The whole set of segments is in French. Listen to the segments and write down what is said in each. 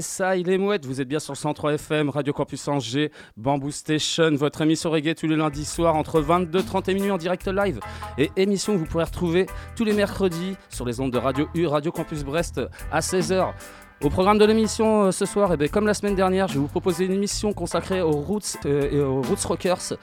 Ça, il. Vous êtes bien sur 103 FM, Radio Campus Angers, Bamboo Station, votre émission reggae tous les lundis soirs entre 22h30 et minuit en direct live. Et émission que vous pourrez retrouver tous les mercredis sur les ondes de Radio U, Radio Campus Brest à 16h. Au programme de l'émission euh, ce soir, eh bien, comme la semaine dernière, je vais vous proposer une émission consacrée aux Roots euh, et aux Roots Rockers.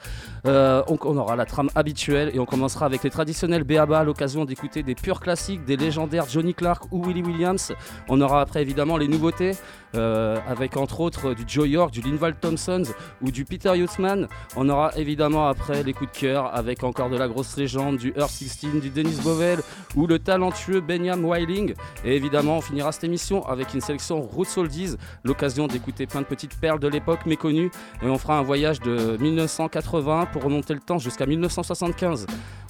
Euh, on, aura la trame habituelle et on commencera avec les traditionnels BABA l'occasion d'écouter des purs classiques, des légendaires Johnny Clark ou Willie Williams. On aura après évidemment les nouveautés avec entre autres du Joe York, du Linval Thompson ou du Peter Youthman. On aura évidemment après les coups de cœur avec encore de la grosse légende, du Earth 16, du Dennis Bovell ou le talentueux Benyam Wiling. Et évidemment, on finira cette émission avec une sélection Roots Oldies, l'occasion d'écouter plein de petites perles de l'époque méconnues. Et on fera un voyage de 1980 pour remonter le temps jusqu'à 1975.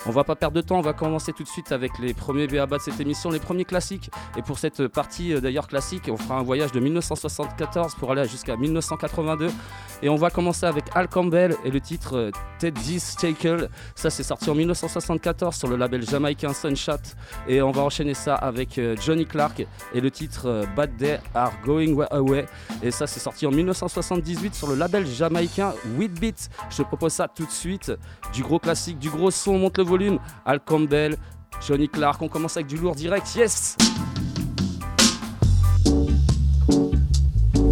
On va pas perdre de temps, on va commencer tout de suite avec les premiers BABA de cette émission, les premiers classiques. Et pour cette partie euh, d'ailleurs classique, on fera un voyage de 1974 pour aller jusqu'à 1982. Et on va commencer avec Al Campbell et le titre euh, Teddy's Stakel. Ça, c'est sorti en 1974 sur le label jamaïcain Sunshot. Et on va enchaîner ça avec euh, Johnny Clark et le titre euh, Bad Day Are Going Away. Et ça, c'est sorti en 1978 sur le label jamaïcain With Beat. Je te propose ça tout de suite. Du gros classique, du gros son, monte le volume. Al Campbell, Johnny Clark. On commence avec du lourd direct. Yes!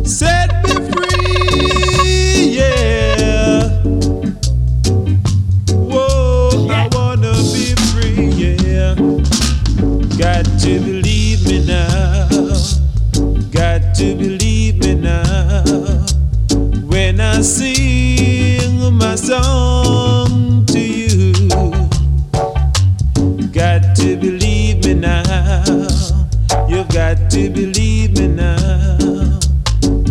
Set me free, yeah. Whoa, I wanna be free, yeah. Got to believe me now. To believe me now. When I sing my song to you, got to believe me now. You've got to believe me now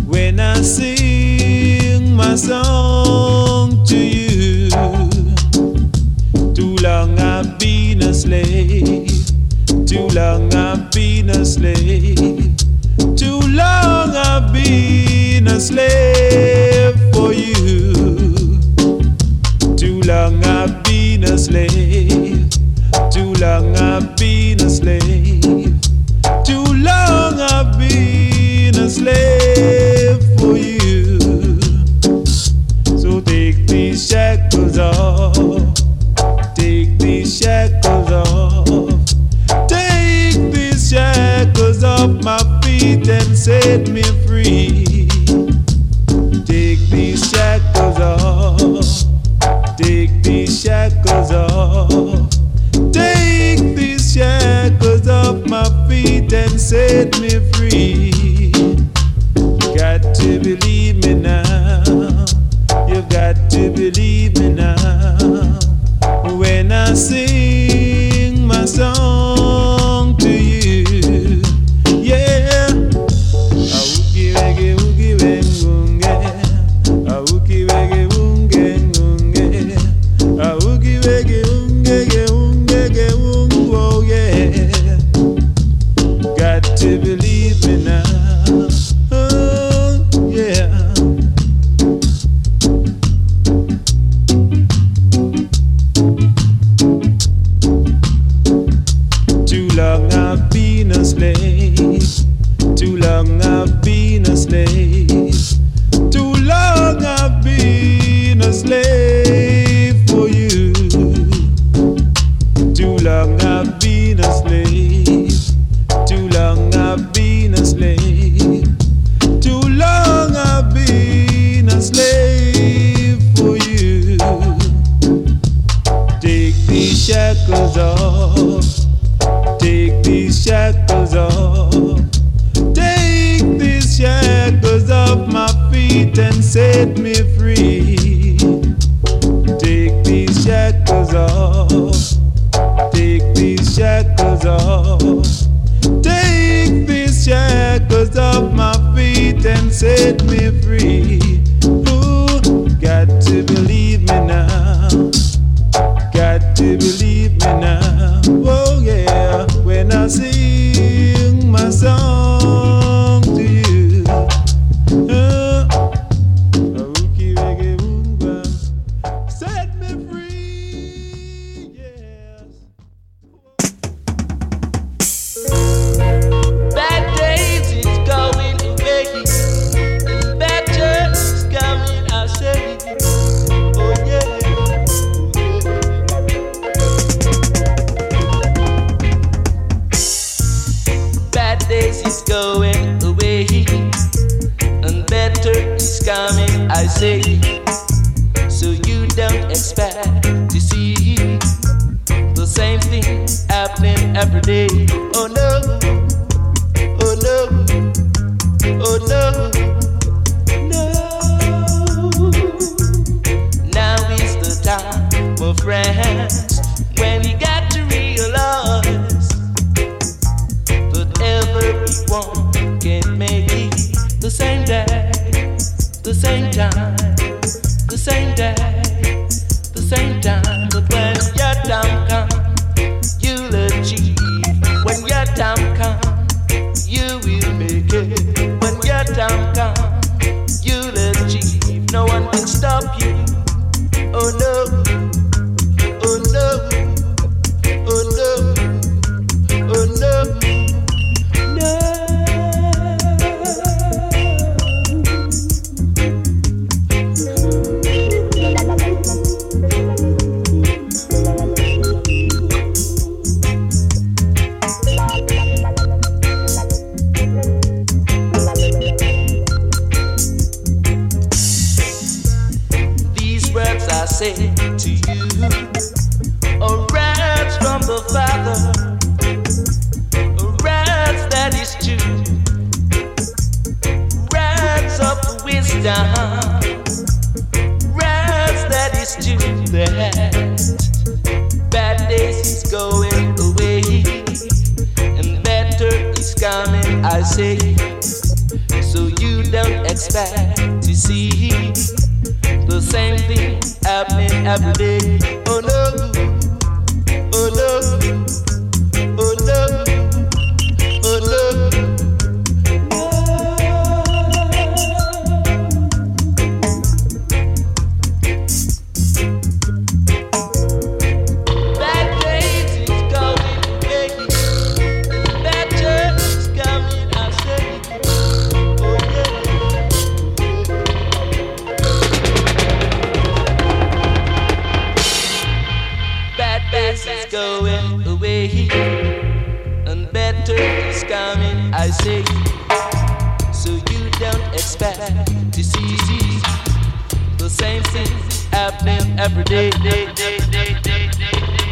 when I sing my song to you. Too long I've been a slave. Too long I've been a slave. Been a slave for you. Too long I've been a slave. Too long I've been a slave. Too long I've been a slave day. happening every day. Every day, day, day, day, day, day.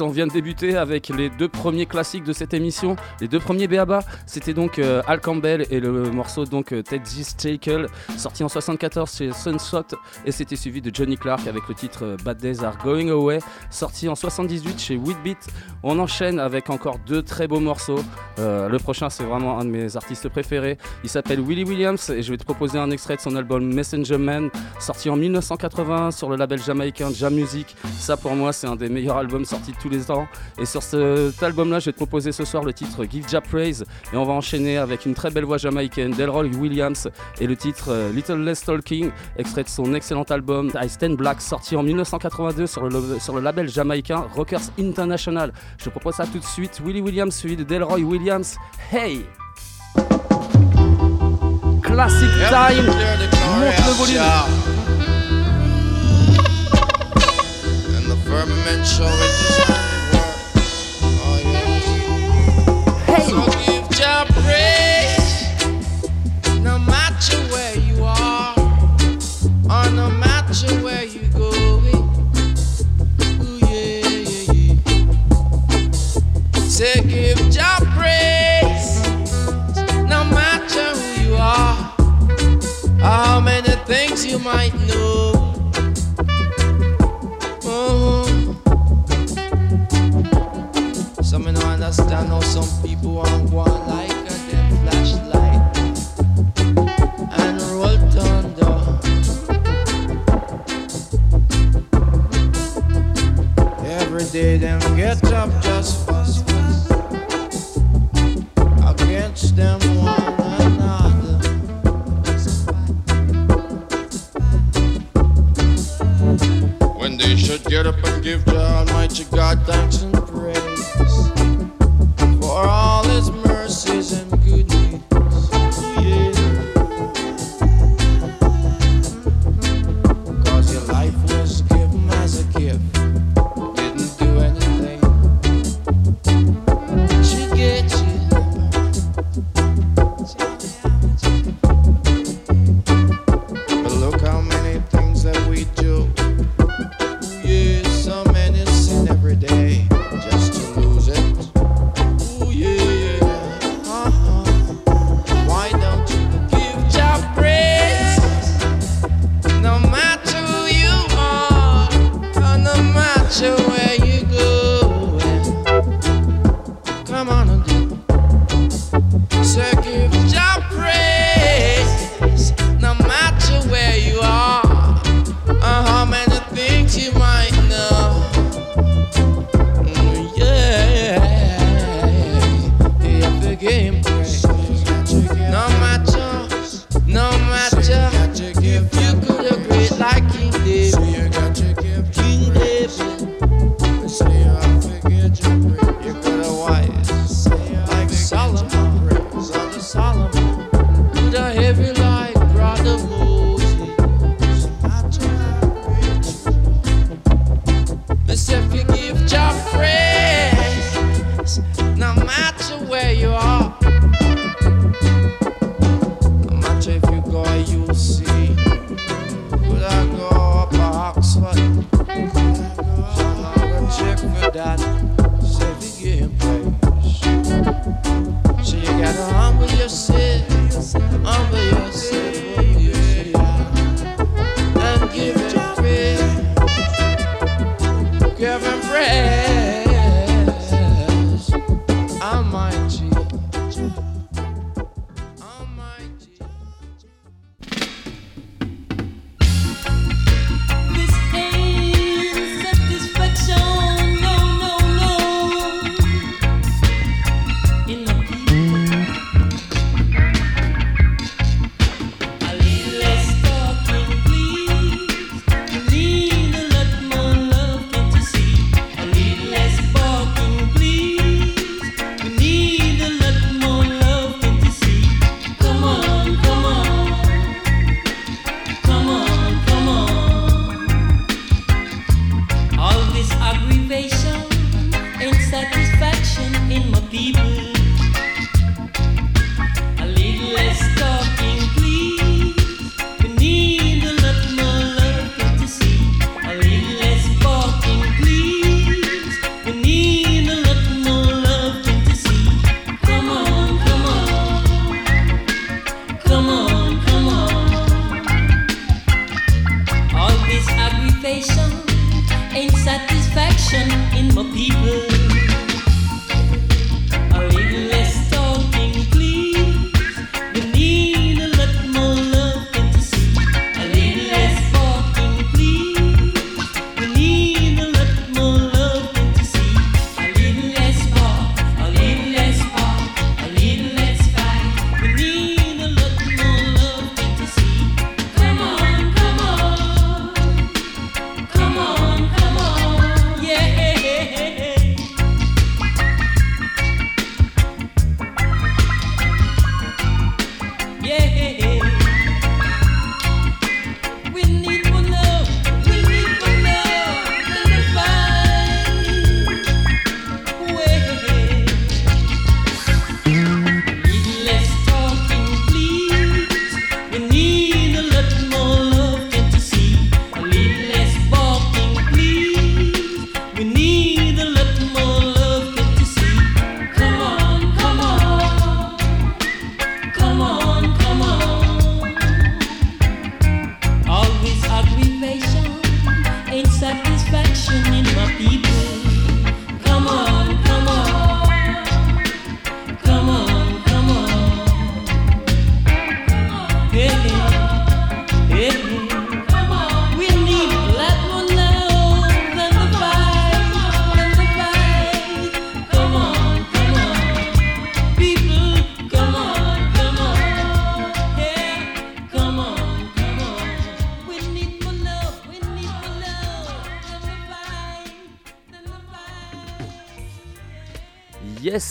On vient de débuter avec les deux premiers classiques de cette émission, les deux premiers BABA. C'était donc euh, Al Campbell et le morceau donc euh, Ted Stakel, sorti en 74 chez Sunshot, et c'était suivi de Johnny Clark avec le titre euh, Bad Days Are Going Away, sorti en 78 chez Whitbeat. On enchaîne avec encore deux très beaux morceaux. le prochain, c'est vraiment un de mes artistes préférés. Il s'appelle Willie Williams et je vais te proposer un extrait de son album Messenger Man, sorti en 1980 sur le label jamaïcain Jam Music. Ça, pour moi, c'est un des meilleurs albums sortis de tous les temps. Et sur cet album-là, je vais te proposer ce soir le titre Give Ja Praise. Et on va enchaîner avec une très belle voix jamaïcaine Delroy Williams et le titre euh, Little Less Talking, extrait de son excellent album I Stand Black, sorti en 1982 sur le, sur le label jamaïcain Rockers International. Je te propose ça tout de suite. Willie Williams suivi de Delroy Williams. Hey! Classic Time! Monte le volume! vermicelli oh, yeah. hey. So give your praise, no matter where you are, or no matter where you're going. Ooh, yeah, yeah, yeah. Say give your praise, no matter who you are, how many things you might know. Some don't understand how some people want one like a damn flashlight and roll thunder. Every day them get up just fast against them one. Another. When they should get up and give the Almighty God thanks and praise for all its mercy.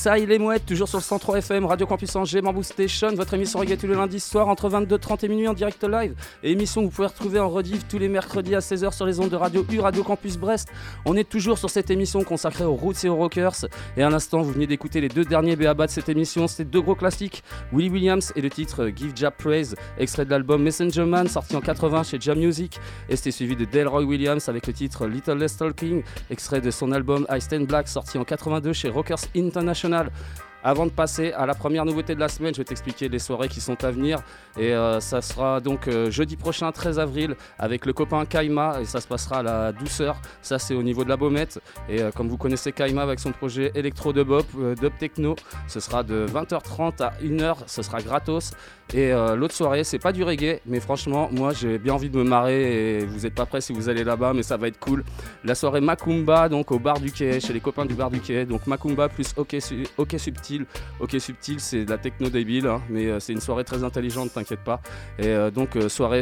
Ça, il est mouette, toujours sur le 103 FM, Radio Campus Angers, Bamboo Station, votre émission reggae tous les lundis soir entre 22h30 et minuit en direct live. Émission que vous pouvez retrouver en rediff tous les mercredis à 16h sur les ondes de Radio U, Radio Campus Brest. On est toujours sur cette émission consacrée aux roots et aux rockers. Et à l'instant, vous venez d'écouter les deux derniers BABA de cette émission. C'était deux gros classiques, Willie Williams et le titre Give Jab Praise, extrait de l'album Messenger Man, sorti en 80 chez Jam Music. Et c'était suivi de Delroy Williams avec le titre Little Less Talking, extrait de son album I Stand Black, sorti en 82 chez Rockers International. Avant de passer à la première nouveauté de la semaine, je vais t'expliquer les soirées qui sont à venir. Et euh, ça sera donc euh, jeudi prochain, 13 avril, avec le copain Kaima. Et ça se passera à la douceur. Ça, c'est au niveau de la Baumette. Et euh, comme vous connaissez Kaima avec son projet Electro de Bop, Dub Techno, ce sera de 20h30 à 1h. Ce sera gratos. Et l'autre soirée, c'est pas du reggae, mais franchement, moi j'ai bien envie de me marrer et vous n'êtes pas prêts si vous allez là-bas, mais ça va être cool. La soirée Macumba, donc au bar du quai, chez les copains du bar du quai. Donc Macumba plus OK, Subtil. OK Subtil, c'est de la techno débile, hein, mais c'est une soirée très intelligente, t'inquiète pas. Et euh, donc euh, soirée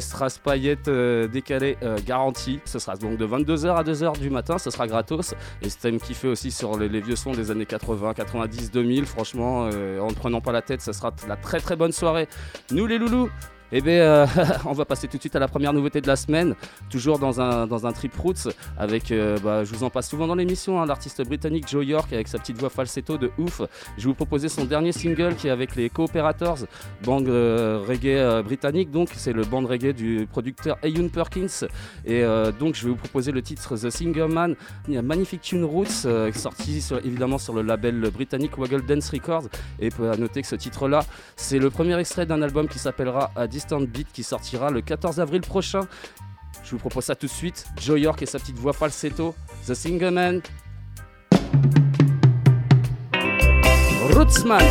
euh, décalée garantie. Ce sera donc de 22h à 2h du matin, ce sera gratos. Et si t'aimes kiffer aussi sur les, vieux sons des années 80, 90, 2000, franchement, en ne prenant pas la tête, ce sera la très très bonne soirée. Nous les loulous, eh bien, euh, on va passer tout de suite à la première nouveauté de la semaine, toujours dans un, dans un trip roots, avec, euh, bah, je vous en passe souvent dans l'émission, hein, l'artiste britannique Joe York avec sa petite voix falsetto de ouf. Je vais vous proposer son dernier single qui est avec les Cooperators, band euh, reggae britannique, donc c'est le band reggae du producteur Ayun Perkins. Et donc je vais vous proposer le titre The Singer Man, a magnifique tune roots, sorti évidemment sur le label britannique Waggle Dance Records. Et à noter que ce titre-là, c'est le premier extrait d'un album qui s'appellera Beat qui sortira le 14 avril prochain. Je vous propose ça tout de suite. Joe York et sa petite voix falsetto. The Single Man. Rootsman.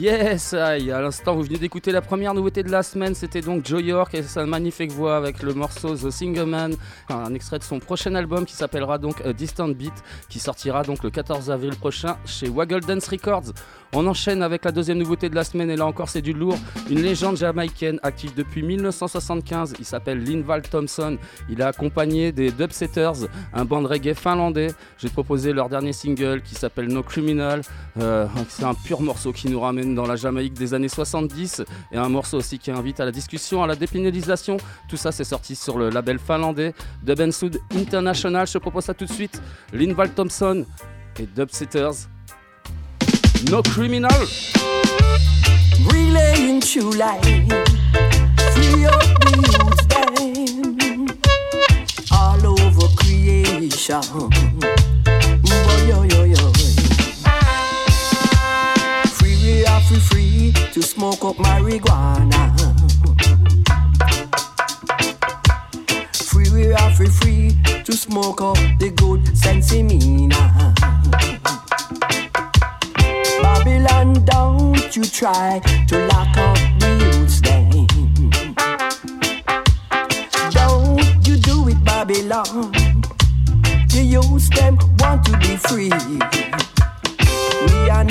Yes, aïe. à l'instant vous venez d'écouter la première nouveauté de la semaine, c'était donc Joe York et sa magnifique voix avec le morceau The Single Man, un extrait de son prochain album qui s'appellera donc A Distant Beat, qui sortira donc le 14 avril prochain chez Waggle Dance Records. On enchaîne avec la deuxième nouveauté de la semaine et là encore c'est du lourd. Une légende jamaïcaine active depuis 1975. Il s'appelle Linval Thompson. Il a accompagné des Dubsetters, un band reggae finlandais. J'ai proposé leur dernier single qui s'appelle No Criminal. Euh, c'est un pur morceau qui nous ramène dans la Jamaïque des années 70 et un morceau aussi qui invite à la discussion, à la dépénalisation. Tout ça c'est sorti sur le label finlandais Dub Sound International. Je te propose ça tout de suite. Linval Thompson et Dubsetters. No criminal. Relaying true life. Free up the youths them. All over creation. Boy, yo, yo, yo. Free, we are free, free to smoke up marijuana. We are free, free to smoke up the good sensimina. Babylon, don't you try to lock up the youths then. Don't you do it, Babylon. The youths them want to be free. We are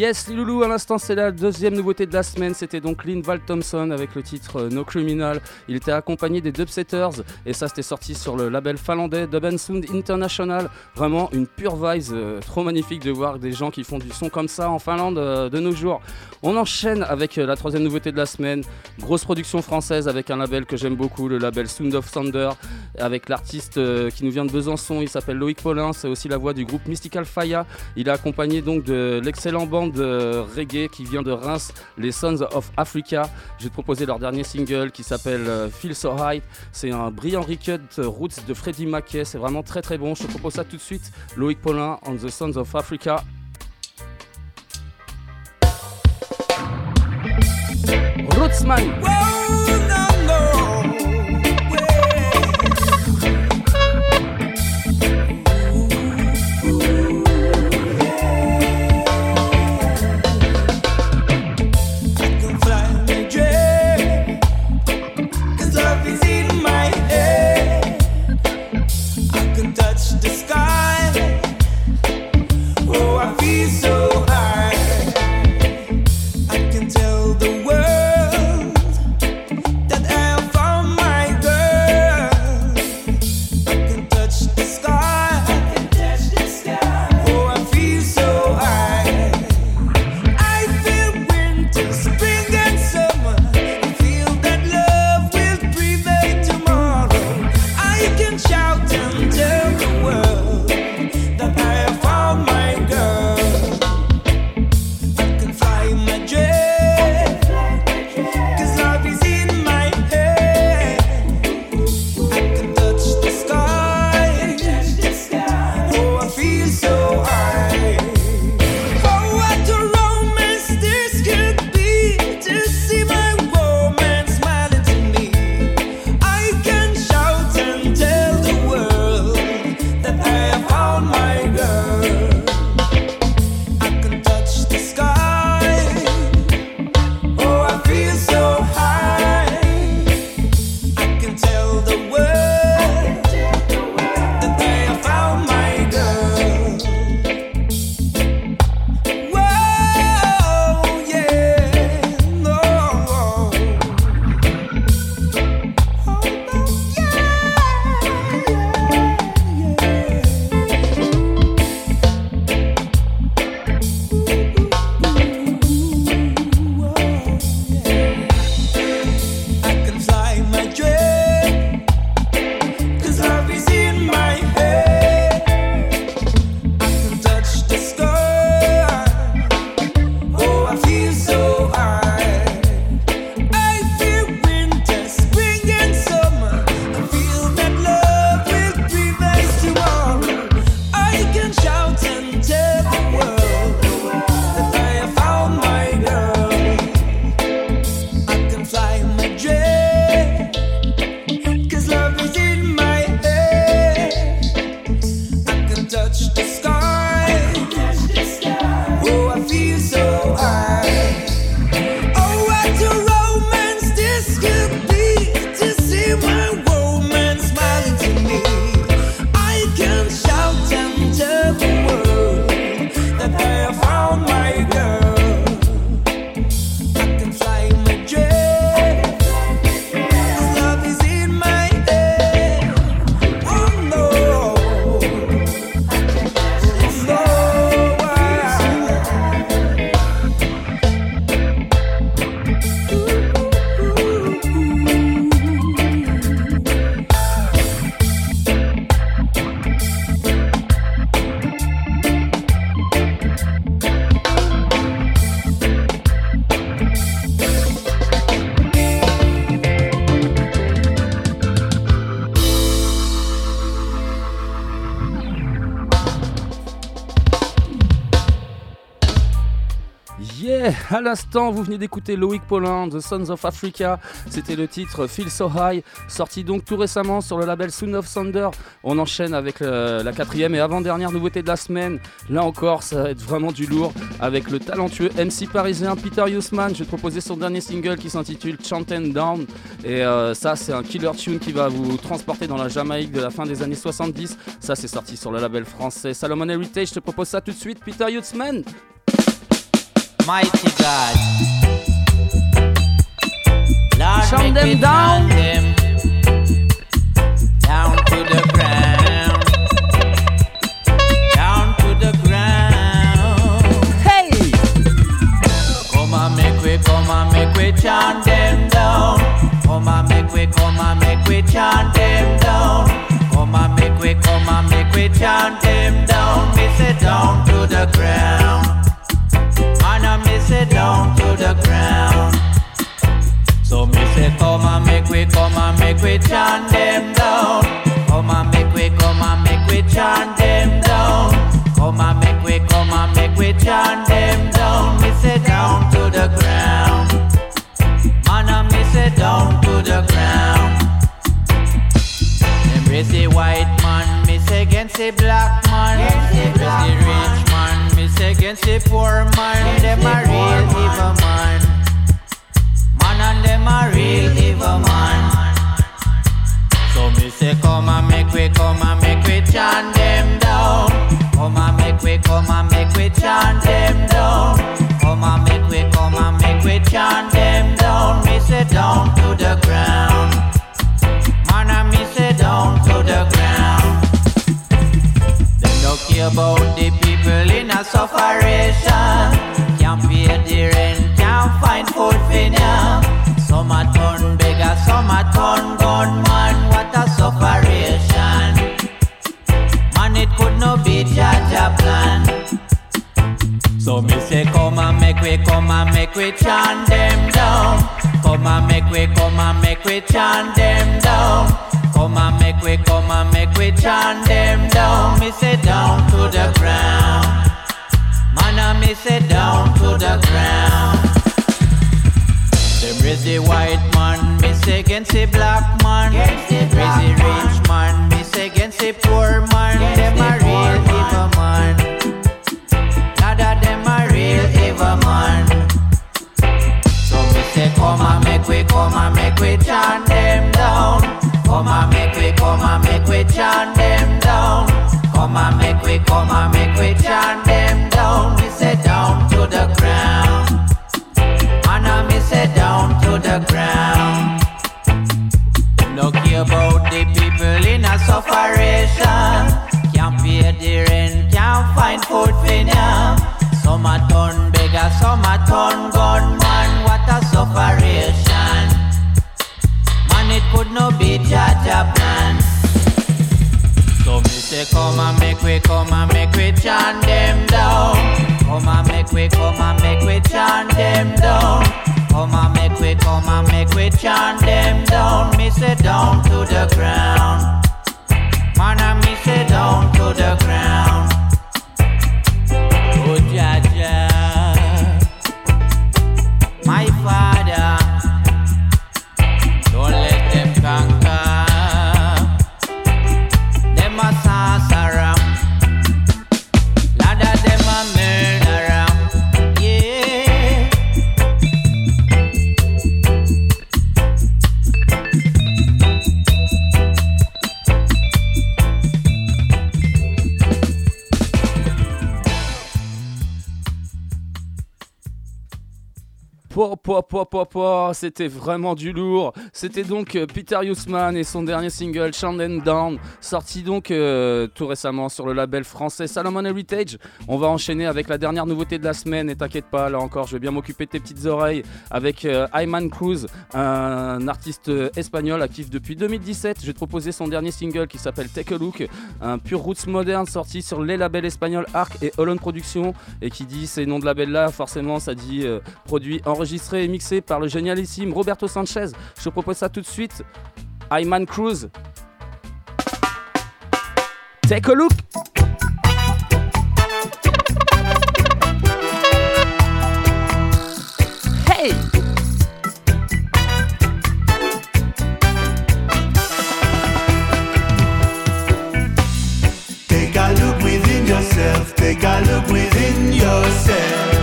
Yes, les loulous, à l'instant, c'est la deuxième nouveauté de la semaine. C'était donc Linval Thompson avec le titre euh, No Criminal. Il était accompagné des Dubsetters et ça, c'était sorti sur le label finlandais Dub Sound International. Vraiment une pure vibe, euh, trop magnifique de voir des gens qui font du son comme ça en Finlande euh, de nos jours. On enchaîne avec la troisième nouveauté de la semaine. Grosse production française avec un label que j'aime beaucoup, le label Sound of Thunder, avec l'artiste qui nous vient de Besançon. Il s'appelle Loïc Paulin. C'est aussi la voix du groupe Mystical Faya. Il est accompagné donc de l'excellent band de reggae qui vient de Reims, les Sons of Africa. Je vais te proposer leur dernier single qui s'appelle euh, Feel So High. C'est un brillant recut euh, roots de Freddie Mackay. C'est vraiment très très bon. Je te propose ça tout de suite. Loïc Paulin on the Sons of Africa. Rootsman. À l'instant, vous venez d'écouter Loïc Paulin, The Sons of Africa. C'était le titre Feel So High, sorti donc tout récemment sur le label Soon of Thunder. On enchaîne avec la quatrième et avant-dernière nouveauté de la semaine. Là encore, ça va être vraiment du lourd avec le talentueux MC parisien Peter Hussman. Je vais te proposer son dernier single qui s'intitule Chantin' Down. Et euh, ça, c'est un killer tune qui va vous transporter dans la Jamaïque de la fin des années 70. Ça, c'est sorti sur le label français Salomon Heritage. Je te propose ça tout de suite, Peter Hussman. Mighty God. Lord, Chant them down. Them down to the ground. Down to the ground. Hey! Come on, make we, come on, make we chant them down. Come on, make we, come on, make we chant them down. Come on, make we, come on, make we chant them down. We say down to the ground we chant them down. Come and make we come and make we chant them down. Come and make we come and make we chant them down. Me say down to the ground. Man and me say down to the ground. Embrace the white man, me say against the black man. Embrace the rich against the poor man. Them a real evil man. Man and them a real evil man. Say come and make we come and make and c'était vraiment du lourd. C'était donc euh, Peter Hussman et son dernier single Chant and Down, sorti donc euh, tout récemment sur le label français Salomon Heritage. On va enchaîner avec la dernière nouveauté de la semaine et t'inquiète pas, là encore, je vais bien m'occuper de tes petites oreilles avec euh, Ayman Cruz, un artiste euh, espagnol actif depuis 2017. Je vais te proposer son dernier single qui s'appelle Take a Look, un pur roots moderne sorti sur les labels espagnols Arc et Holland Productions et qui dit ces noms de labels là, forcément ça dit euh, produit enregistré et mixé par le génialissime Roberto Sanchez. Je te propose ça tout de suite. Ayman Cruz. Take a look. Hey! Take a look within yourself, take a look within yourself.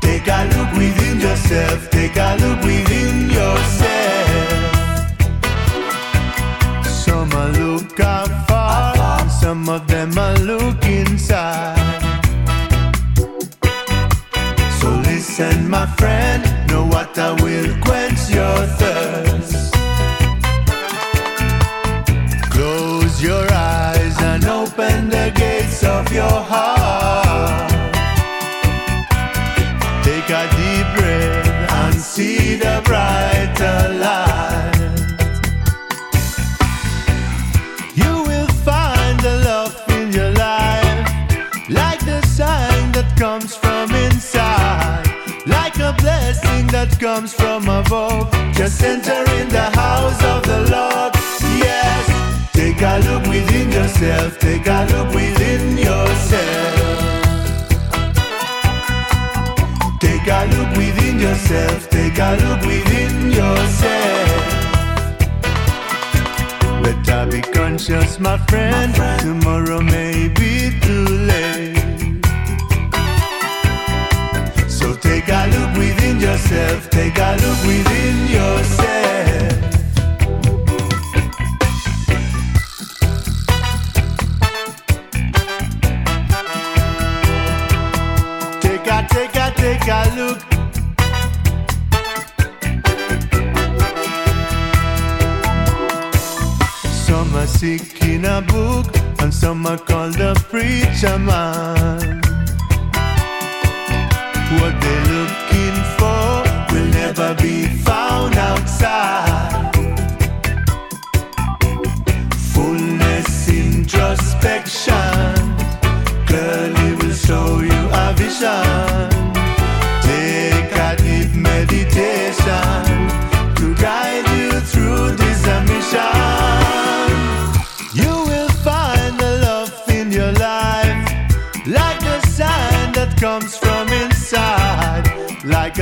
Take a look within yourself, take a look within yourself. Some of them are look inside. So listen, my friend, know what I will quench your thirst. That comes from above. Just enter in the house of the Lord. Yes, take a look within yourself, take a look within yourself. Take a look within yourself, take a look within yourself. Better be conscious, my friend. Tomorrow may be too late. Within yourself, take a look within yourself. Take a, take a, take a look. Some are sick in a book, and some are called a preacher man. What for be found outside. Fullness, introspection, will show you a vision. Take a deep meditation to guide you through this mission. You will find the love in your life, like the sign that comes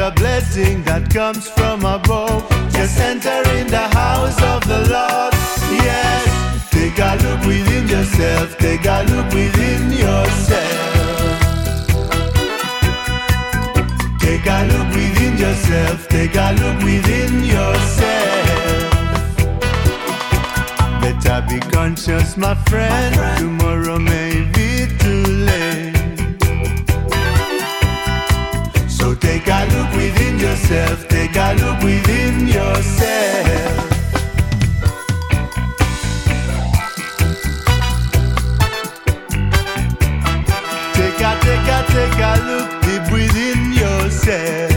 a blessing that comes from above. Just enter in the house of the Lord. Yes, take a look within yourself, take a look within yourself. Take a look within yourself, take a look within yourself. Better be conscious, my friend. Tomorrow may be take a look within yourself, take a look within yourself. Take a, take a, take a look deep within yourself.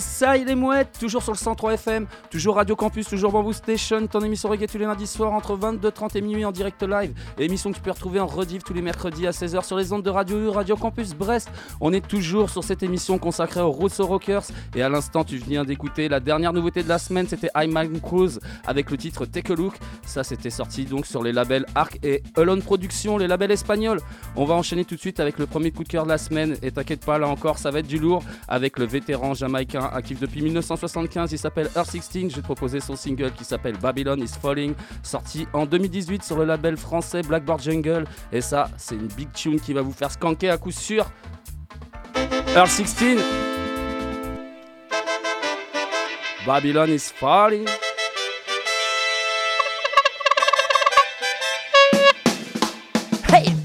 Ça il est mouette, toujours sur le 103 FM, toujours Radio Campus, toujours Bamboo Station, ton émission reggae tous les lundis soirs entre 22h30 et minuit en direct live. Émission que tu peux retrouver en rediff tous les mercredis à 16h sur les ondes de Radio U, Radio Campus Brest. On est toujours sur cette émission consacrée aux Rosso Rockers. Et à l'instant, tu viens d'écouter la dernière nouveauté de la semaine, c'était I'm Man Cruise avec le titre Take a Look. Ça, c'était sorti donc sur les labels Arc et Alone Productions, les labels espagnols. On va enchaîner tout de suite avec le premier coup de cœur de la semaine. Et t'inquiète pas, là encore, ça va être du lourd avec le vétéran jamaïcain actif depuis 1975. Il s'appelle Earth 16. Je vais te proposer son single qui s'appelle Babylon is Falling, sorti en 2018 sur le label français Blackboard Jungle. Et ça, c'est une big tune qui va vous faire skanker à coup sûr. Earth 16. Babylon is falling. Yes,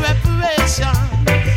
reparation.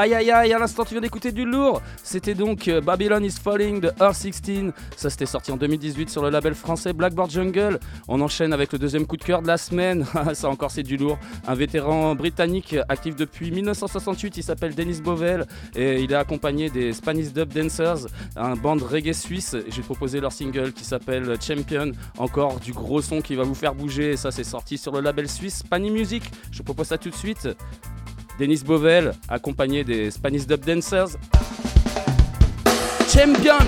Aïe aïe aïe, à l'instant tu viens d'écouter du lourd. C'était donc euh, Babylon is Falling de Earth 16. Ça c'était sorti en 2018 sur le label français Blackboard Jungle. On enchaîne avec le deuxième coup de cœur de la semaine. Ça encore c'est du lourd. Un vétéran britannique actif depuis 1968. Il s'appelle Dennis Bovell et il est accompagné des Spanish Dub Dancers, un band reggae suisse. Je vais te proposer leur single qui s'appelle Champion. Encore du gros son qui va vous faire bouger. Ça c'est sorti sur le label suisse Spani Music. Je propose ça tout de suite. Denis Bovel, accompagné des Spanish Dub Dancers. Champion.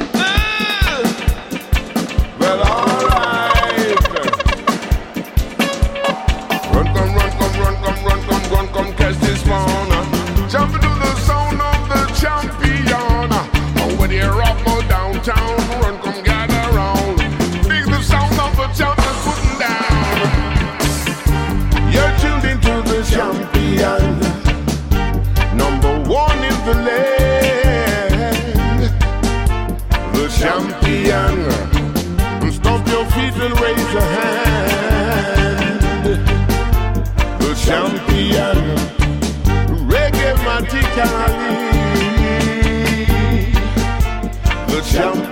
Run, come, run, come, run, come, run, come, run, come, catch this one. Jump into the sound of the champion. Oh, rock more downtown, champion. Stomp your feet and raise your hand. The champion, reggae matically. The champion,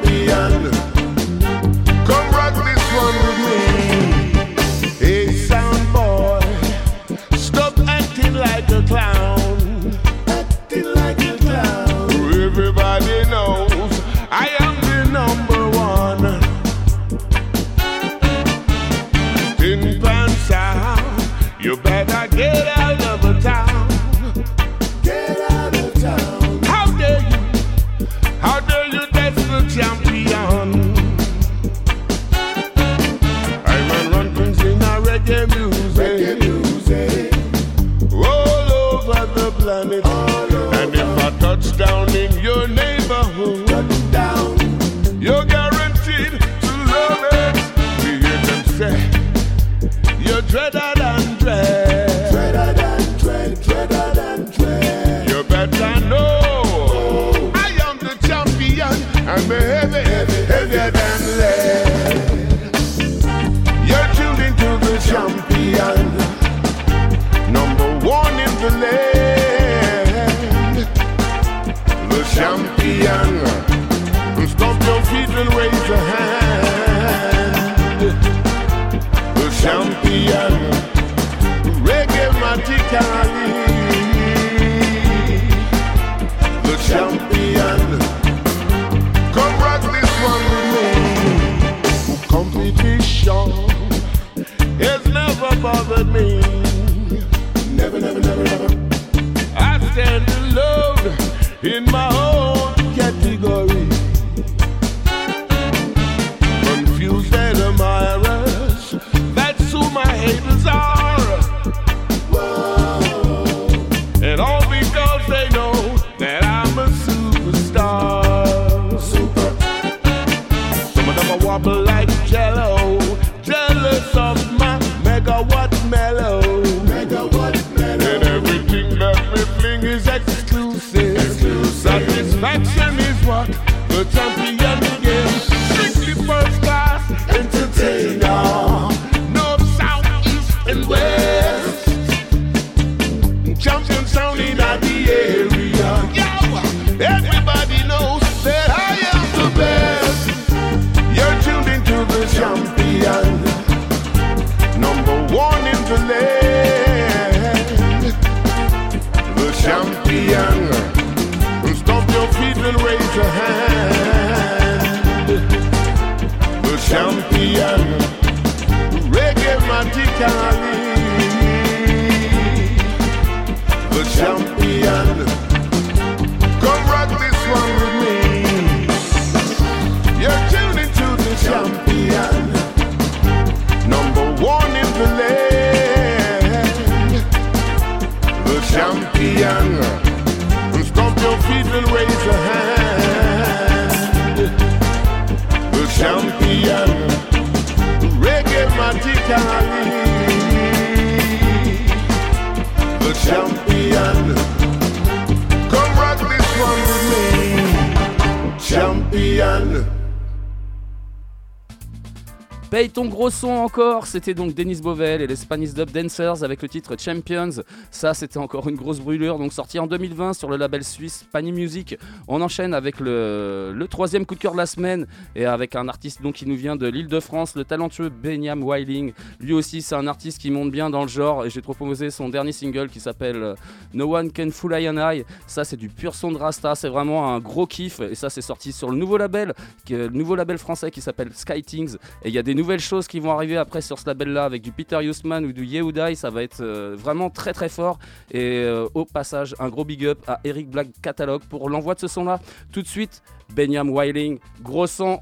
encore, c'était donc Denis Bovel et les Spanish Dub Dancers avec le titre Champions. Ça, c'était encore une grosse brûlure. Donc sorti en 2020 sur le label suisse Pani Music. On enchaîne avec le, troisième coup de cœur de la semaine et avec un artiste donc qui nous vient de l'île de France, le talentueux Benyam Wiling. Lui aussi, c'est un artiste qui monte bien dans le genre et j'ai proposé son dernier single qui s'appelle euh, No One Can Fool I and I. Ça, c'est du pur son de Rasta. C'est vraiment un gros kiff et ça, c'est sorti sur le nouveau label, le nouveau label français qui s'appelle Sky Things. Et il y a des nouvelles choses qui vont arriver après sur ce label-là avec du Peter Huseman ou du Yehudai. Ça va être euh, vraiment très très fort. Et euh, au passage, un gros big up à Eric Black Catalogue pour l'envoi de ce son-là. Tout de suite, Benyam Wiling, gros son.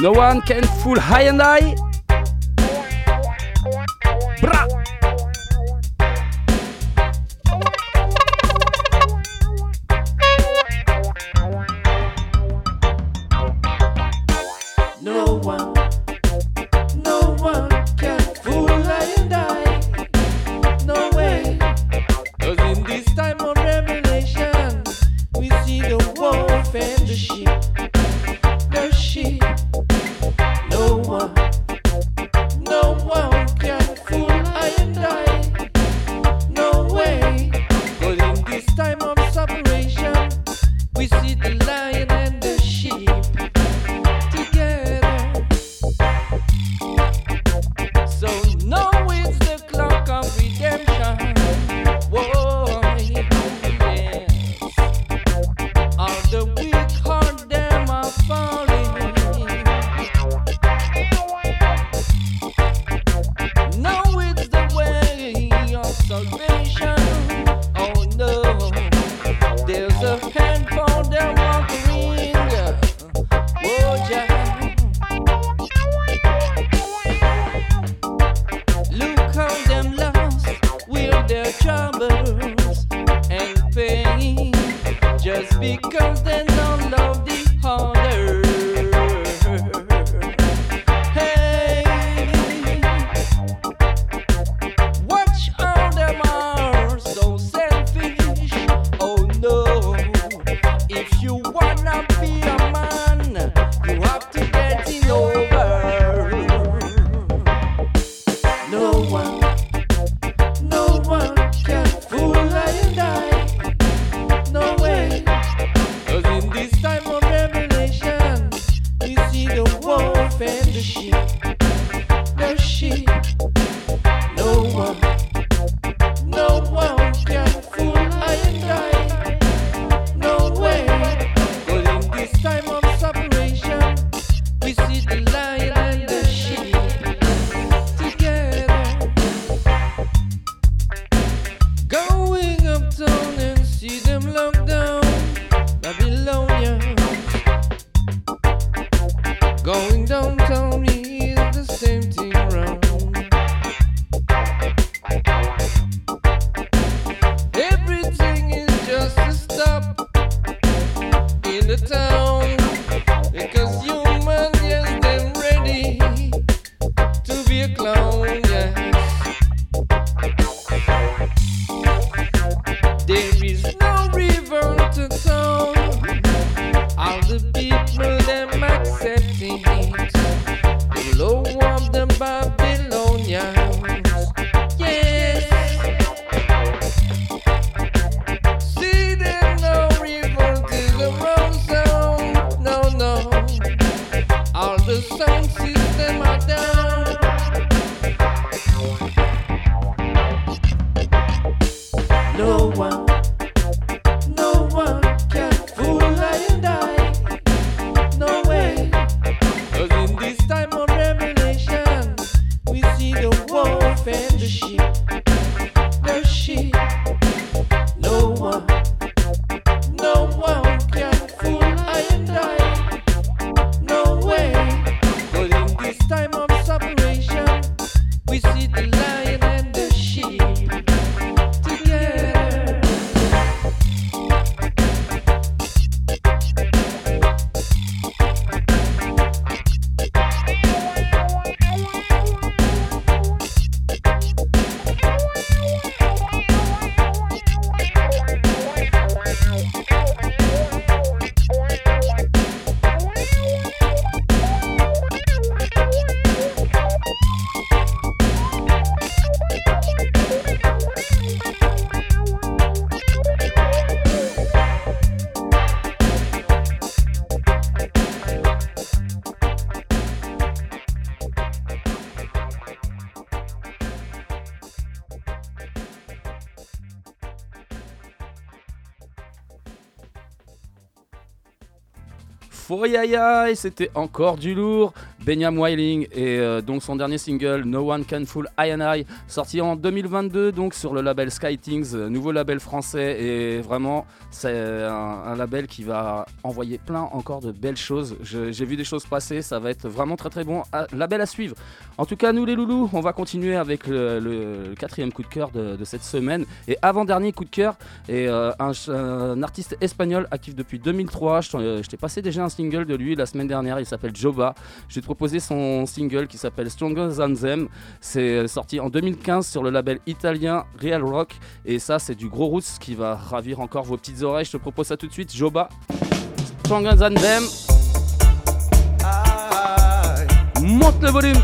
No one can fool high and high. Bra Fouriaïaï, c'était encore du lourd. Benyam Whiling et euh, donc son dernier single No One Can Fool I and I, sorti en 2022 donc sur le label Sky Things, euh, nouveau label français et vraiment c'est un, un label qui va envoyer plein encore de belles choses. J'ai vu des choses passer, ça va être vraiment très très bon. Ah, label à suivre. En tout cas nous les loulous, on va continuer avec le, quatrième coup de cœur de, cette semaine et avant dernier coup de cœur euh, un, artiste espagnol actif depuis 2003. Je t'en- euh, je t'ai passé déjà un single de lui la semaine dernière. Il s'appelle Joba. Je vais te proposer son single qui s'appelle Stronger Than Them. C'est sorti en 2015 sur le label italien Real Rock. Et ça, c'est du gros roots qui va ravir encore vos petites oreilles. Je te propose ça tout de suite. Joba. Stronger Than Them. Monte le volume.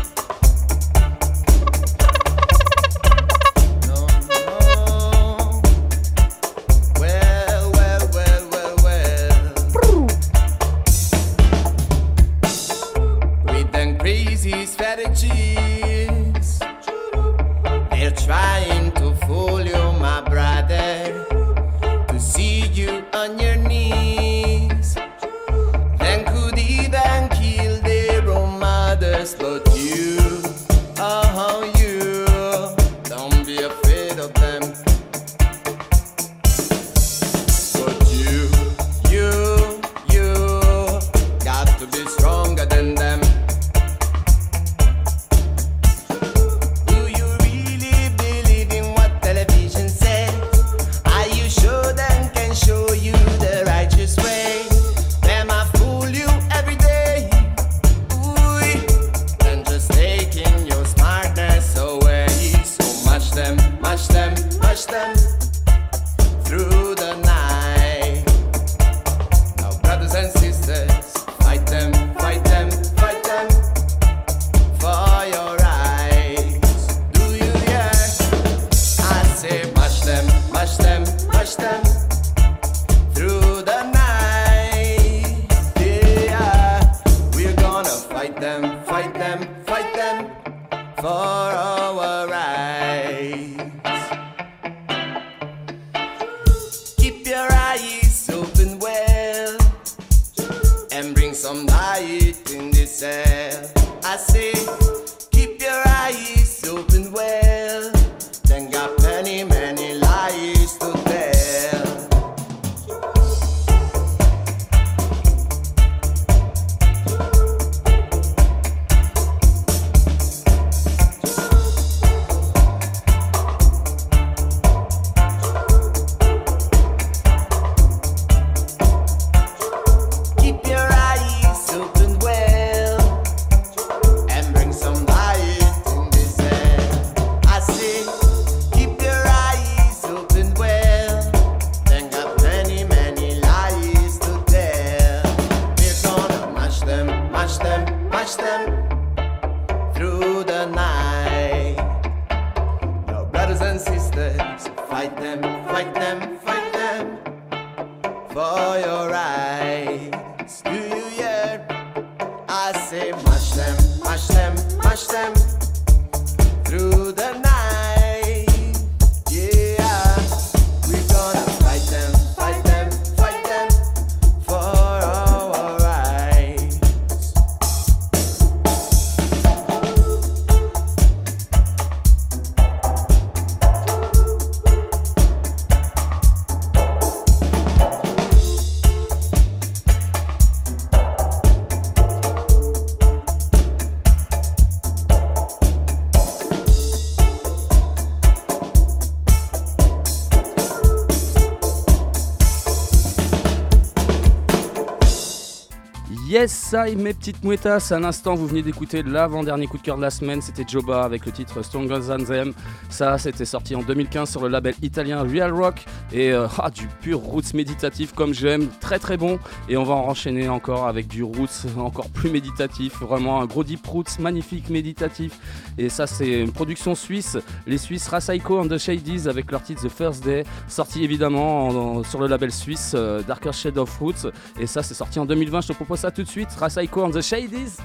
Yes, ça mes petites mouettas. À l'instant, vous venez d'écouter l'avant-dernier coup de cœur de la semaine. C'était Joba avec le titre Stronger Than Them. Ça, c'était sorti en 2015 sur le label italien Real Rock. Et euh, ah, du pur roots méditatif comme j'aime. Très très bon. Et on va en enchaîner encore avec du roots encore plus méditatif. Vraiment un gros deep roots magnifique méditatif. Et ça, c'est une production suisse. Les Suisses Rasaiko and the Shadies avec leur titre The First Day. Sorti évidemment en- en- sur le label suisse euh, Darker Shade of Roots. Et ça, c'est sorti en 2020. Je te propose ça tout de suite. Rasaiko and the Shadies.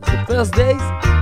The First Days.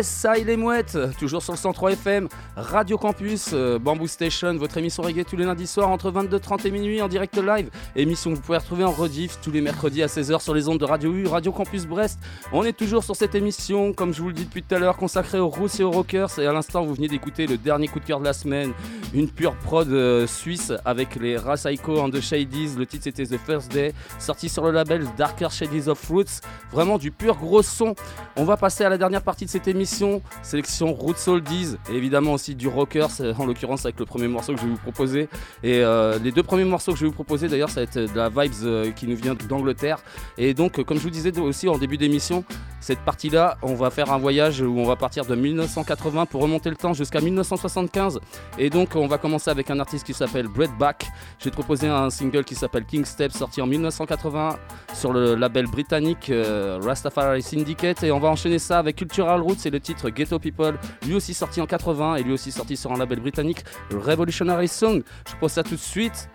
Yes, ça il est mouette, toujours sur le 103 FM, Radio Campus, euh, Bamboo Station, votre émission reggae tous les lundis soirs entre 22h30 et minuit en direct live. Émission que vous pouvez retrouver en rediff tous les mercredis à 16h sur les ondes de Radio U, Radio Campus Brest. On est toujours sur cette émission, comme je vous le dis depuis tout à l'heure, consacrée aux roots et aux rockers. Et à l'instant, vous venez d'écouter le dernier coup de cœur de la semaine, une pure prod euh, suisse avec les Rasaiko and the Shadies. Le titre c'était The First Day, sorti sur le label Darker Shadies of Roots. Vraiment du pur gros son. On va passer à la dernière partie de cette émission, sélection Roots Oldies, et évidemment aussi du rockers, euh, en l'occurrence avec le premier morceau que je vais vous proposer. Et euh, les deux premiers morceaux que je vais vous proposer d'ailleurs, ça va être de la vibes euh, qui nous vient d'Angleterre. Et donc, euh, comme je vous disais aussi en début d'émission, cette partie-là, on va faire un voyage où on va partir de 1980 pour remonter le temps jusqu'à 1975. Et donc, on va commencer avec un artiste qui s'appelle Brett Bach. J'ai proposé un single qui s'appelle King Step, sorti en 1980 sur le label britannique euh, Rastafari Syndicate. Et on va enchaîner ça avec Cultural Roots et le titre Ghetto People, lui aussi sorti en 80 et lui aussi sorti sur un label britannique, Revolutionary Song. Je pose ça tout de suite.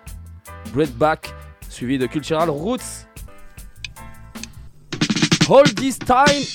Brett Bach, suivi de Cultural Roots. Hold this time.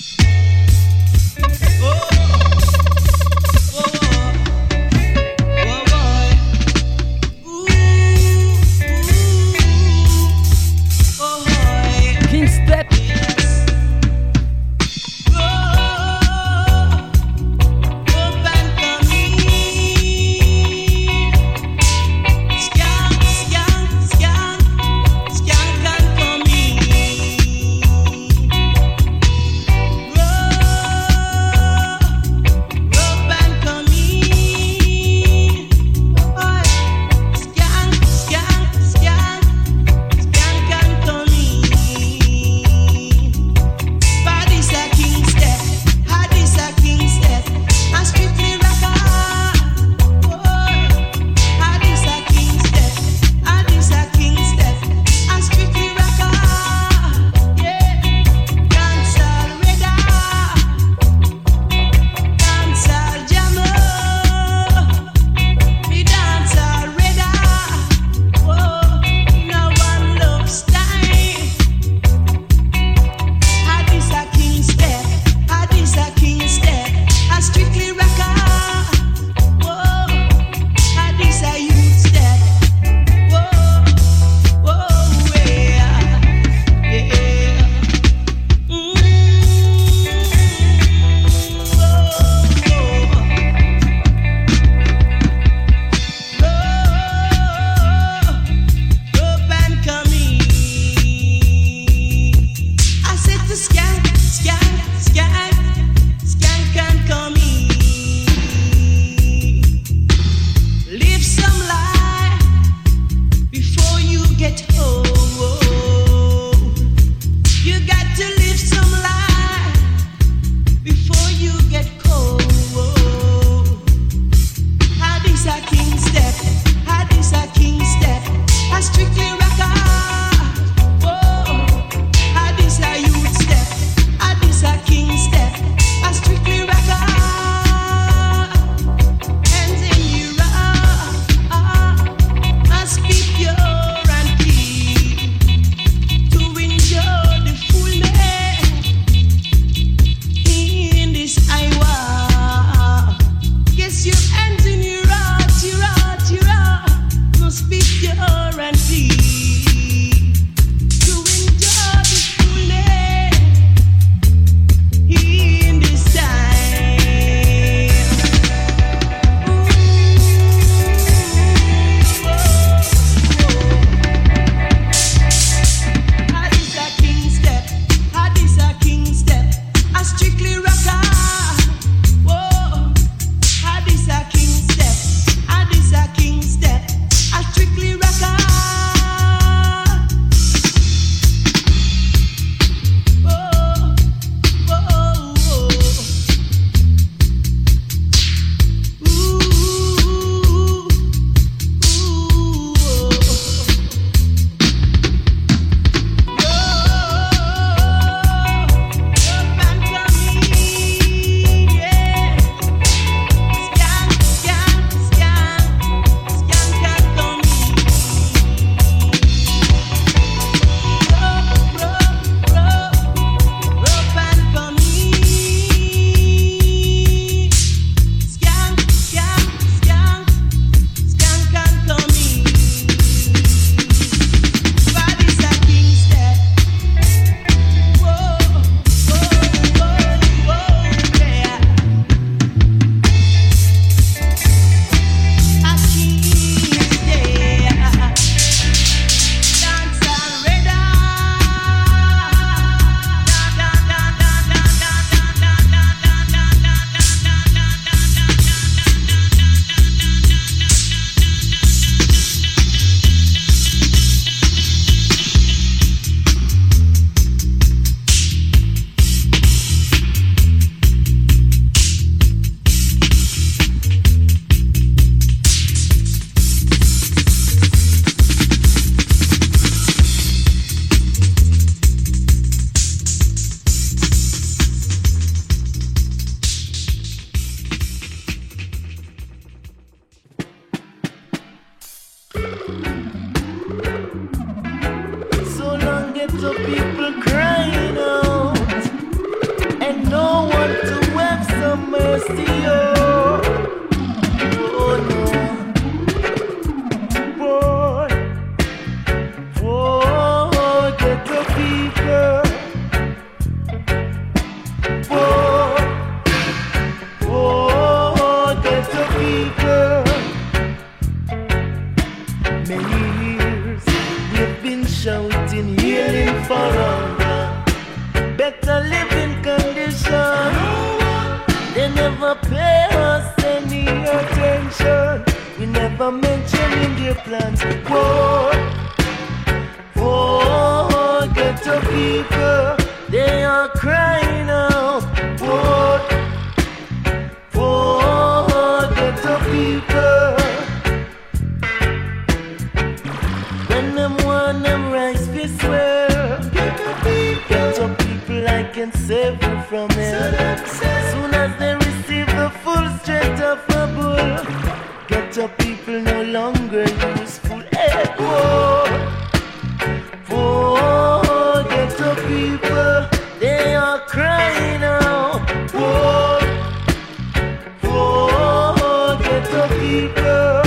Whoa, get up people.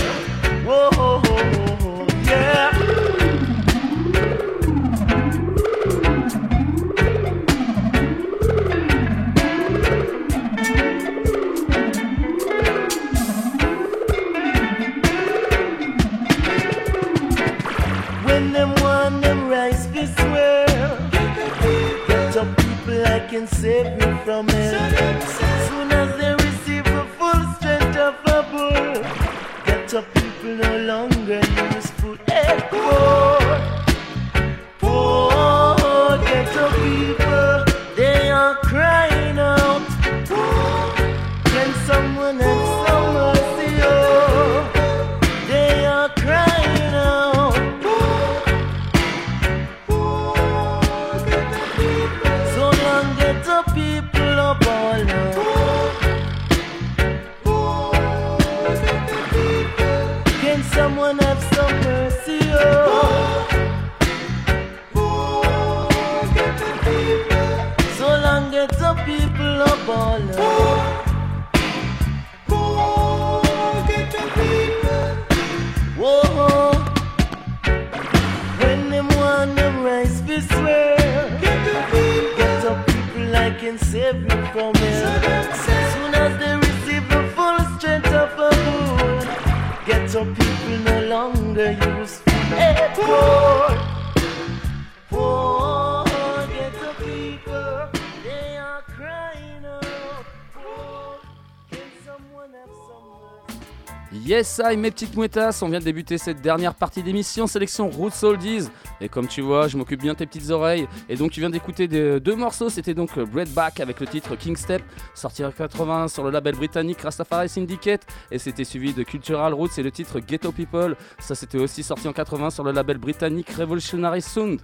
I, mes petites mouettas, on vient de débuter cette dernière partie d'émission, sélection Roots Oldies. Et comme tu vois, je m'occupe bien de tes petites oreilles. Et donc, tu viens d'écouter deux morceaux. C'était donc Breadback avec le titre King Step, sorti en 80 sur le label britannique Rastafari Syndicate. Et c'était suivi de Cultural Roots et le titre Ghetto People. Ça, c'était aussi sorti en 80 sur le label britannique Revolutionary Sound.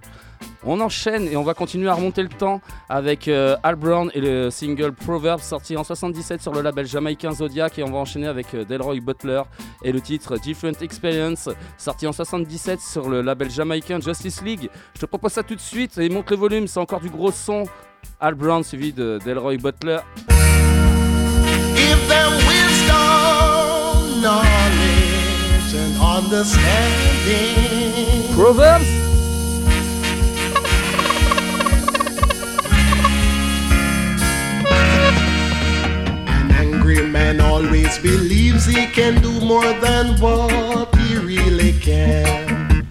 On enchaîne et on va continuer à remonter le temps avec euh, Al Brown et le single Proverbs sorti en 77 sur le label jamaïcain Zodiac et on va enchaîner avec euh, Delroy Butler et le titre Different Experience sorti en 77 sur le label jamaïcain Justice League. Je te propose ça tout de suite et monte le volume, c'est encore du gros son. Al Brown suivi de Delroy Butler. Them wisdom, knowledge, and understanding. Proverbs An angry man always believes he can do more than what he really can.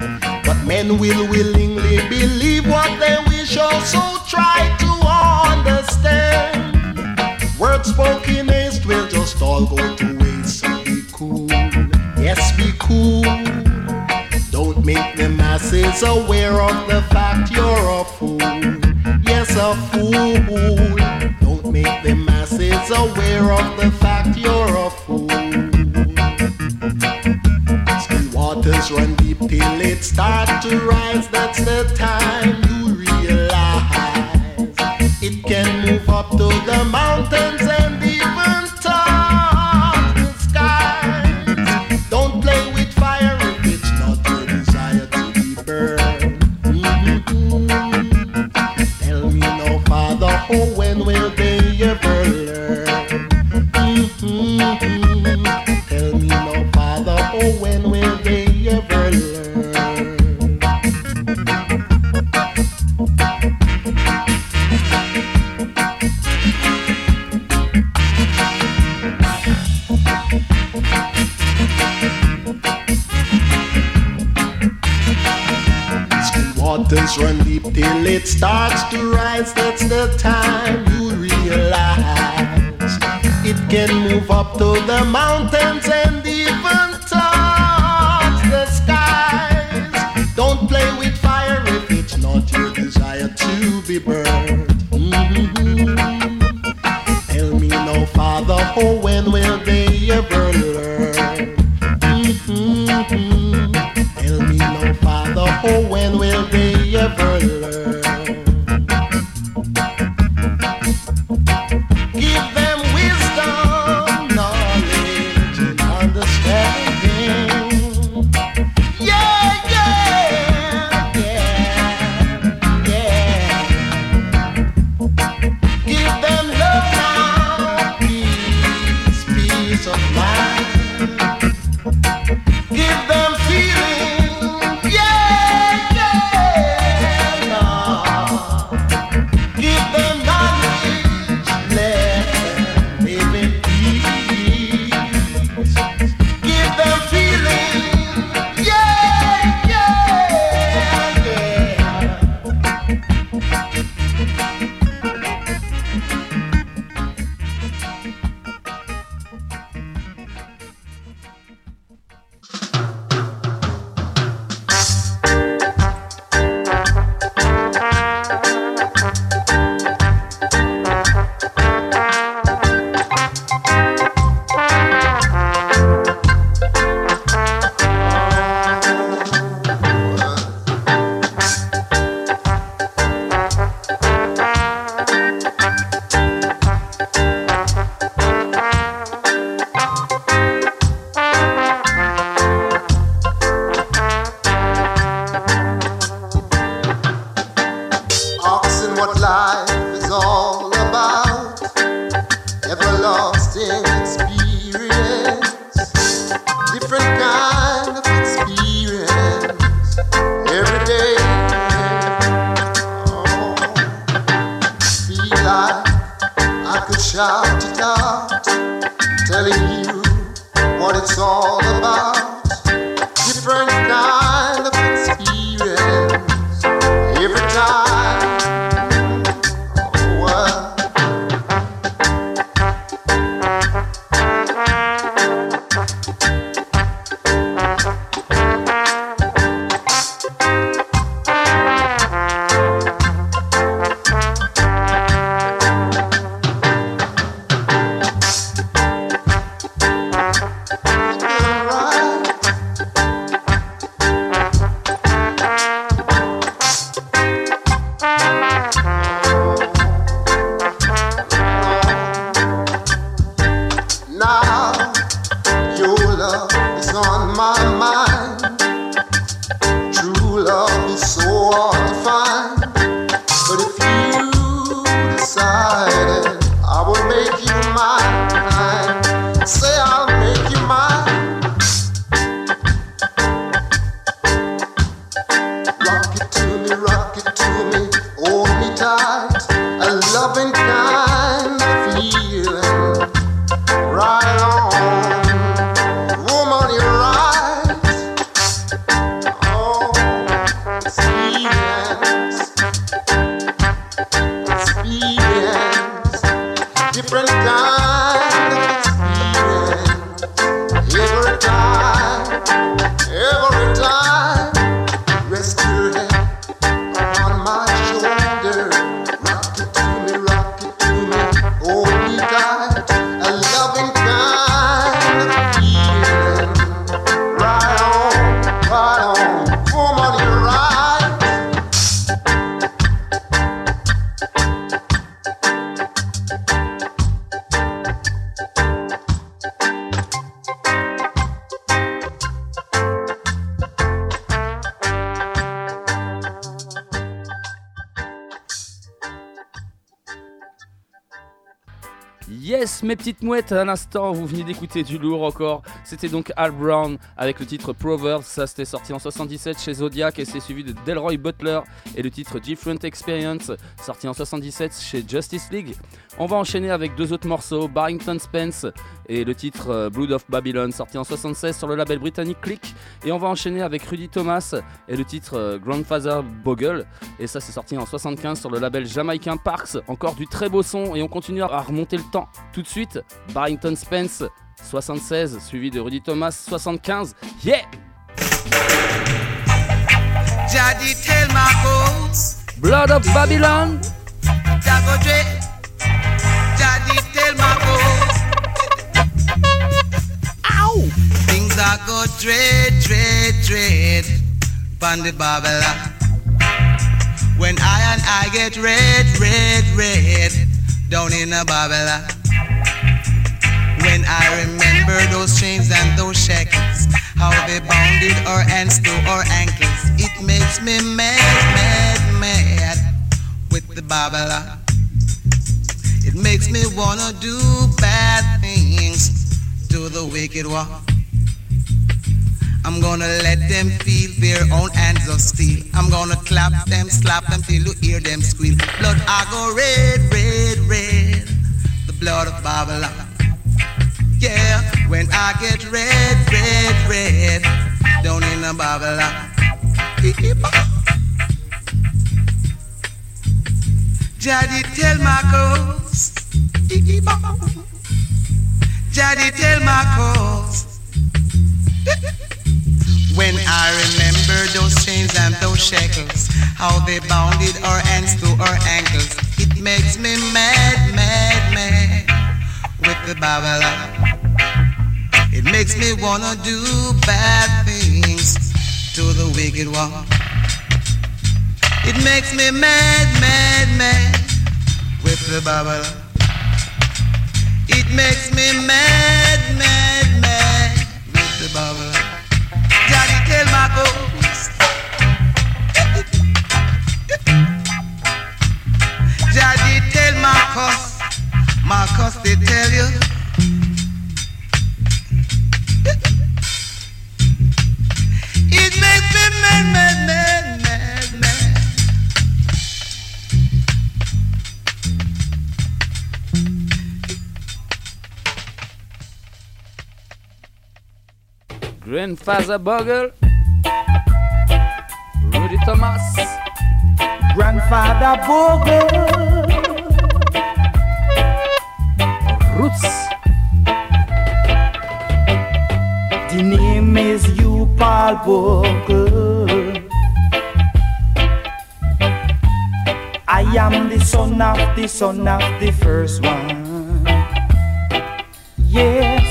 But men will willingly believe what they wish, also masses aware of the fact you're a fool. Yes, a fool. Don't make the masses aware of the fact you're a fool. Still waters run deep till it starts to rise. That's the time Yes, mes petites mouettes, à l'instant, vous venez d'écouter du lourd encore. C'était donc Al Brown avec le titre Proverbs. Ça, c'était sorti en 77 chez Zodiac et c'est suivi de Delroy Butler et le titre Different Experience, sorti en 77 chez Justice League. On va enchaîner avec deux autres morceaux, Barrington Spence et le titre euh, Blood of Babylon, sorti en 76 sur le label britannique Click. Et on va enchaîner avec Rudy Thomas et le titre euh, Grandfather Bogle. Et ça, c'est sorti en 75 sur le label jamaïcain Parks. Encore du très beau son et on continue à remonter le temps. Tout de suite, Barrington Spence 76, suivi de Rudy Thomas 75. Yeah! Jadi tell Marcos, Blood of Babylon! Ow! Things are go dread, dread, dread. The Babylon. When I and I get red, red, red. Down in the Babylon. When I remember those chains and those shackles, how they bounded our hands to our ankles, it makes me mad, mad, mad with the Babylon. It makes me wanna do bad things to the wicked one. I'm gonna let them feel their own hands of steel. I'm gonna clap them, slap them till you hear them squeal. Blood, I go red, red, red. The blood of Babylon. Yeah, when I get red, red, red, down in the Babylon. Jadi tell my Marcos, Jadi tell Marcos. When I remember those chains and those shackles, how they bounded our hands to our ankles, it makes me mad, mad, mad with the Babylon. It makes me wanna do bad things to the wicked one. It makes me mad, mad, mad with the Babylon. It makes me mad, mad, mad with the Babylon. Daddy tell my ghost. Daddy tell Marcus. Marcus, they tell you. It makes me mad, mad, mad, mad, mad. Grandfather Bogle. Rudy Thomas. Grandfather Bogle. Roots. The name is you, Paul Bogle. I am the son of the son of the first one. Yes,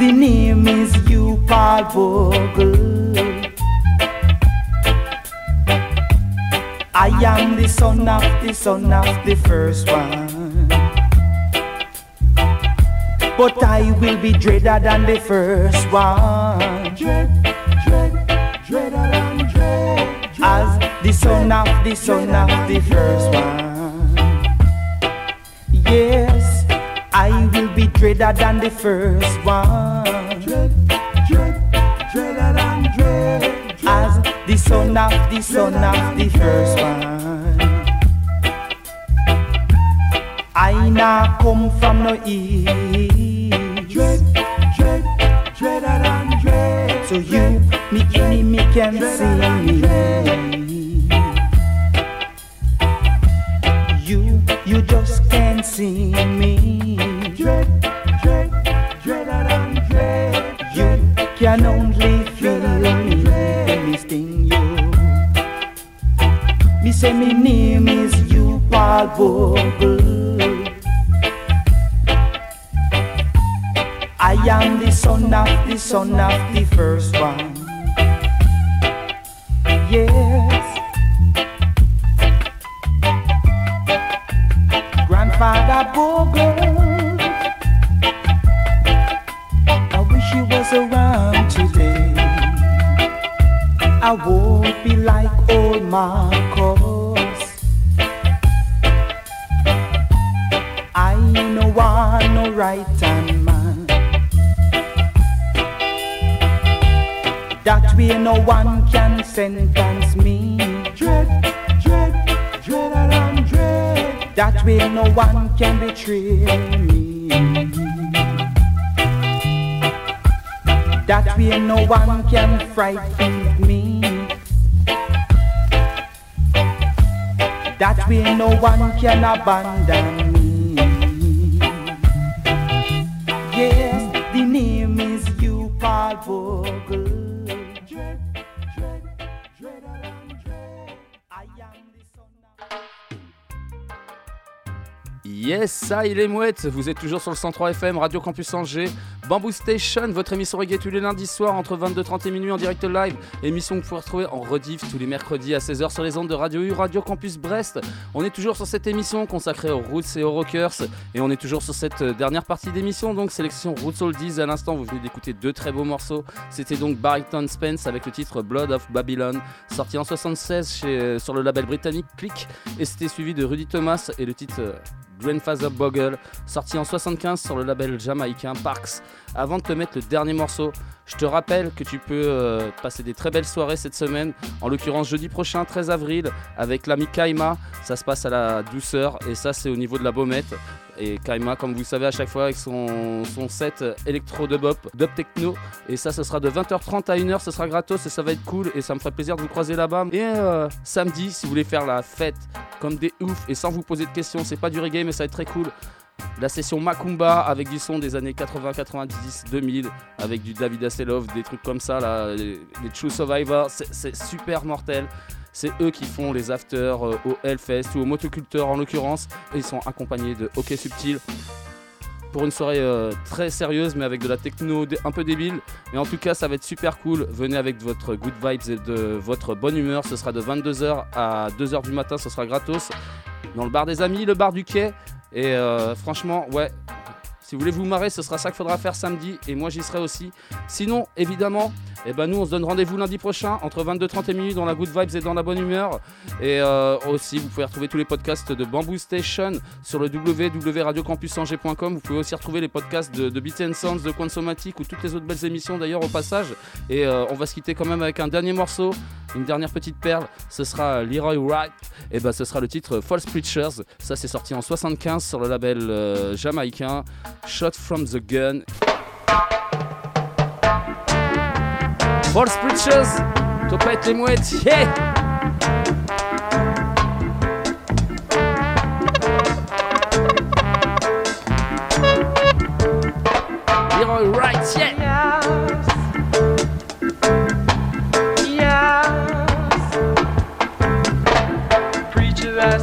the name is you, Paul Bogle. I am the son of the son of the first one. But I will be dreader than the first one. Dread, dread, dreader than dread. As the son of the son of the first one. Yes, I will be dreader than the first one. Dread, dread, dreader than dread. As the son of the son of the first one. I now come from no east. Dread, dread, dreader than dread. So you, me enemy, can see me. You, you just can't see me. Dread, dread, dreader than dread. You can only feel me when me sting you. Me say me name is you, Paul That no one can abandon me. Yes. Yes, ça, il est mouette. Vous êtes toujours sur le 103 FM, Radio Campus Angers, Bamboo Station, votre émission reggae tous les lundis soirs entre 22h30 et minuit en direct live. Émission que vous pouvez retrouver en rediff tous les mercredis à 16h sur les ondes de Radio U, Radio Campus Brest. On est toujours sur cette émission consacrée aux roots et aux rockers. Et on est toujours sur cette euh, dernière partie d'émission, donc sélection Roots Oldies. À l'instant, vous venez d'écouter deux très beaux morceaux. C'était donc Barrington Spence avec le titre Blood of Babylon, sorti en 76 chez, euh, sur le label britannique Click. Et c'était suivi de Rudy Thomas et le titre euh, Grandfather Bogle, sorti en 75 sur le label jamaïcain Parks. Avant de te mettre le dernier morceau, je te rappelle que tu peux euh, passer des très belles soirées cette semaine, en l'occurrence jeudi prochain, 13 avril, avec l'ami Kaima. Ça se passe à la douceur et ça, c'est au niveau de la Baumette. Et Kaima, comme vous le savez, à chaque fois avec son, son set électro de bop, dub techno. Et ça, ce sera de 20h30 à 1h, ce sera gratos et ça va être cool. Et ça me ferait plaisir de vous croiser là-bas. Et euh, samedi, si vous voulez faire la fête comme des oufs et sans vous poser de questions, c'est pas du reggae, mais ça va être très cool. La session Macumba avec du son des années 80, 90, 2000, avec du David Hasselhoff, des trucs comme ça, les, True Survivors, c'est- super mortel. C'est eux qui font les afters euh, au Hellfest ou au Motoculteur en l'occurrence. Ils sont accompagnés de Hockey Subtil pour une soirée euh, très sérieuse mais avec de la techno un peu débile. Mais en tout cas, ça va être super cool. Venez avec votre good vibes et de votre bonne humeur. Ce sera de 22h à 2h du matin, ce sera gratos. Dans le bar des amis, le bar du quai. Et euh, franchement, ouais. Si vous voulez vous marrer, ce sera ça qu'il faudra faire samedi et moi j'y serai aussi. Sinon, évidemment, eh ben nous on se donne rendez-vous lundi prochain entre 22h30 et minuit dans la good vibes et dans la bonne humeur. Et euh, aussi, vous pouvez retrouver tous les podcasts de Bamboo Station sur le www.radiocampusangers.com. Vous pouvez aussi retrouver les podcasts de, de Beat and Sounds, de Quansomatic ou toutes les autres belles émissions d'ailleurs au passage. Et euh, on va se quitter quand même avec un dernier morceau, une dernière petite perle. Ce sera Leroy Wright. Et ben ce sera le titre False Preachers. Ça c'est sorti en 75 sur le label euh, jamaïcain Shot from the Gun. False Preachers, Topette les mouettes, yeah! Leroy Wright, yeah! Preacher has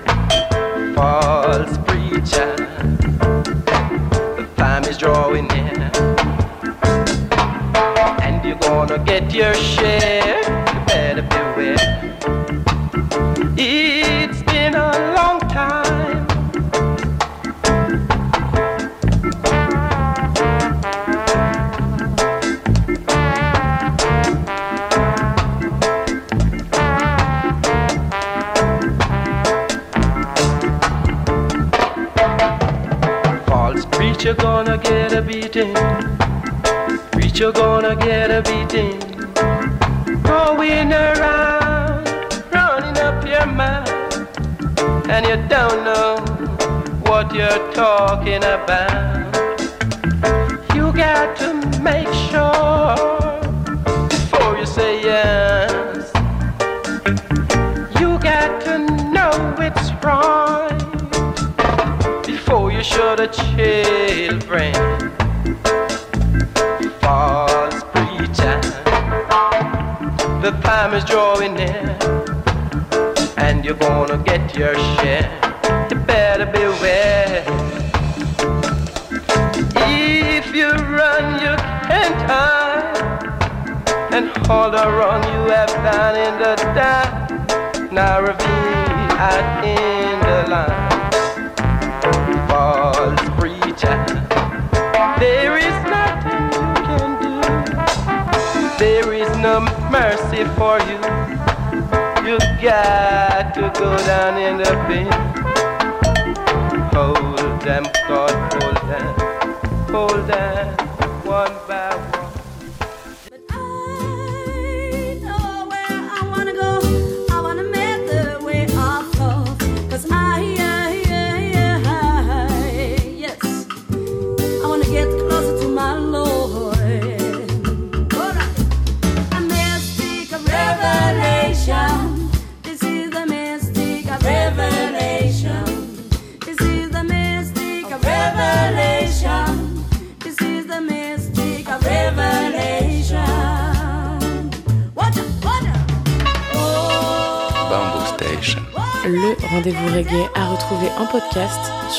your share.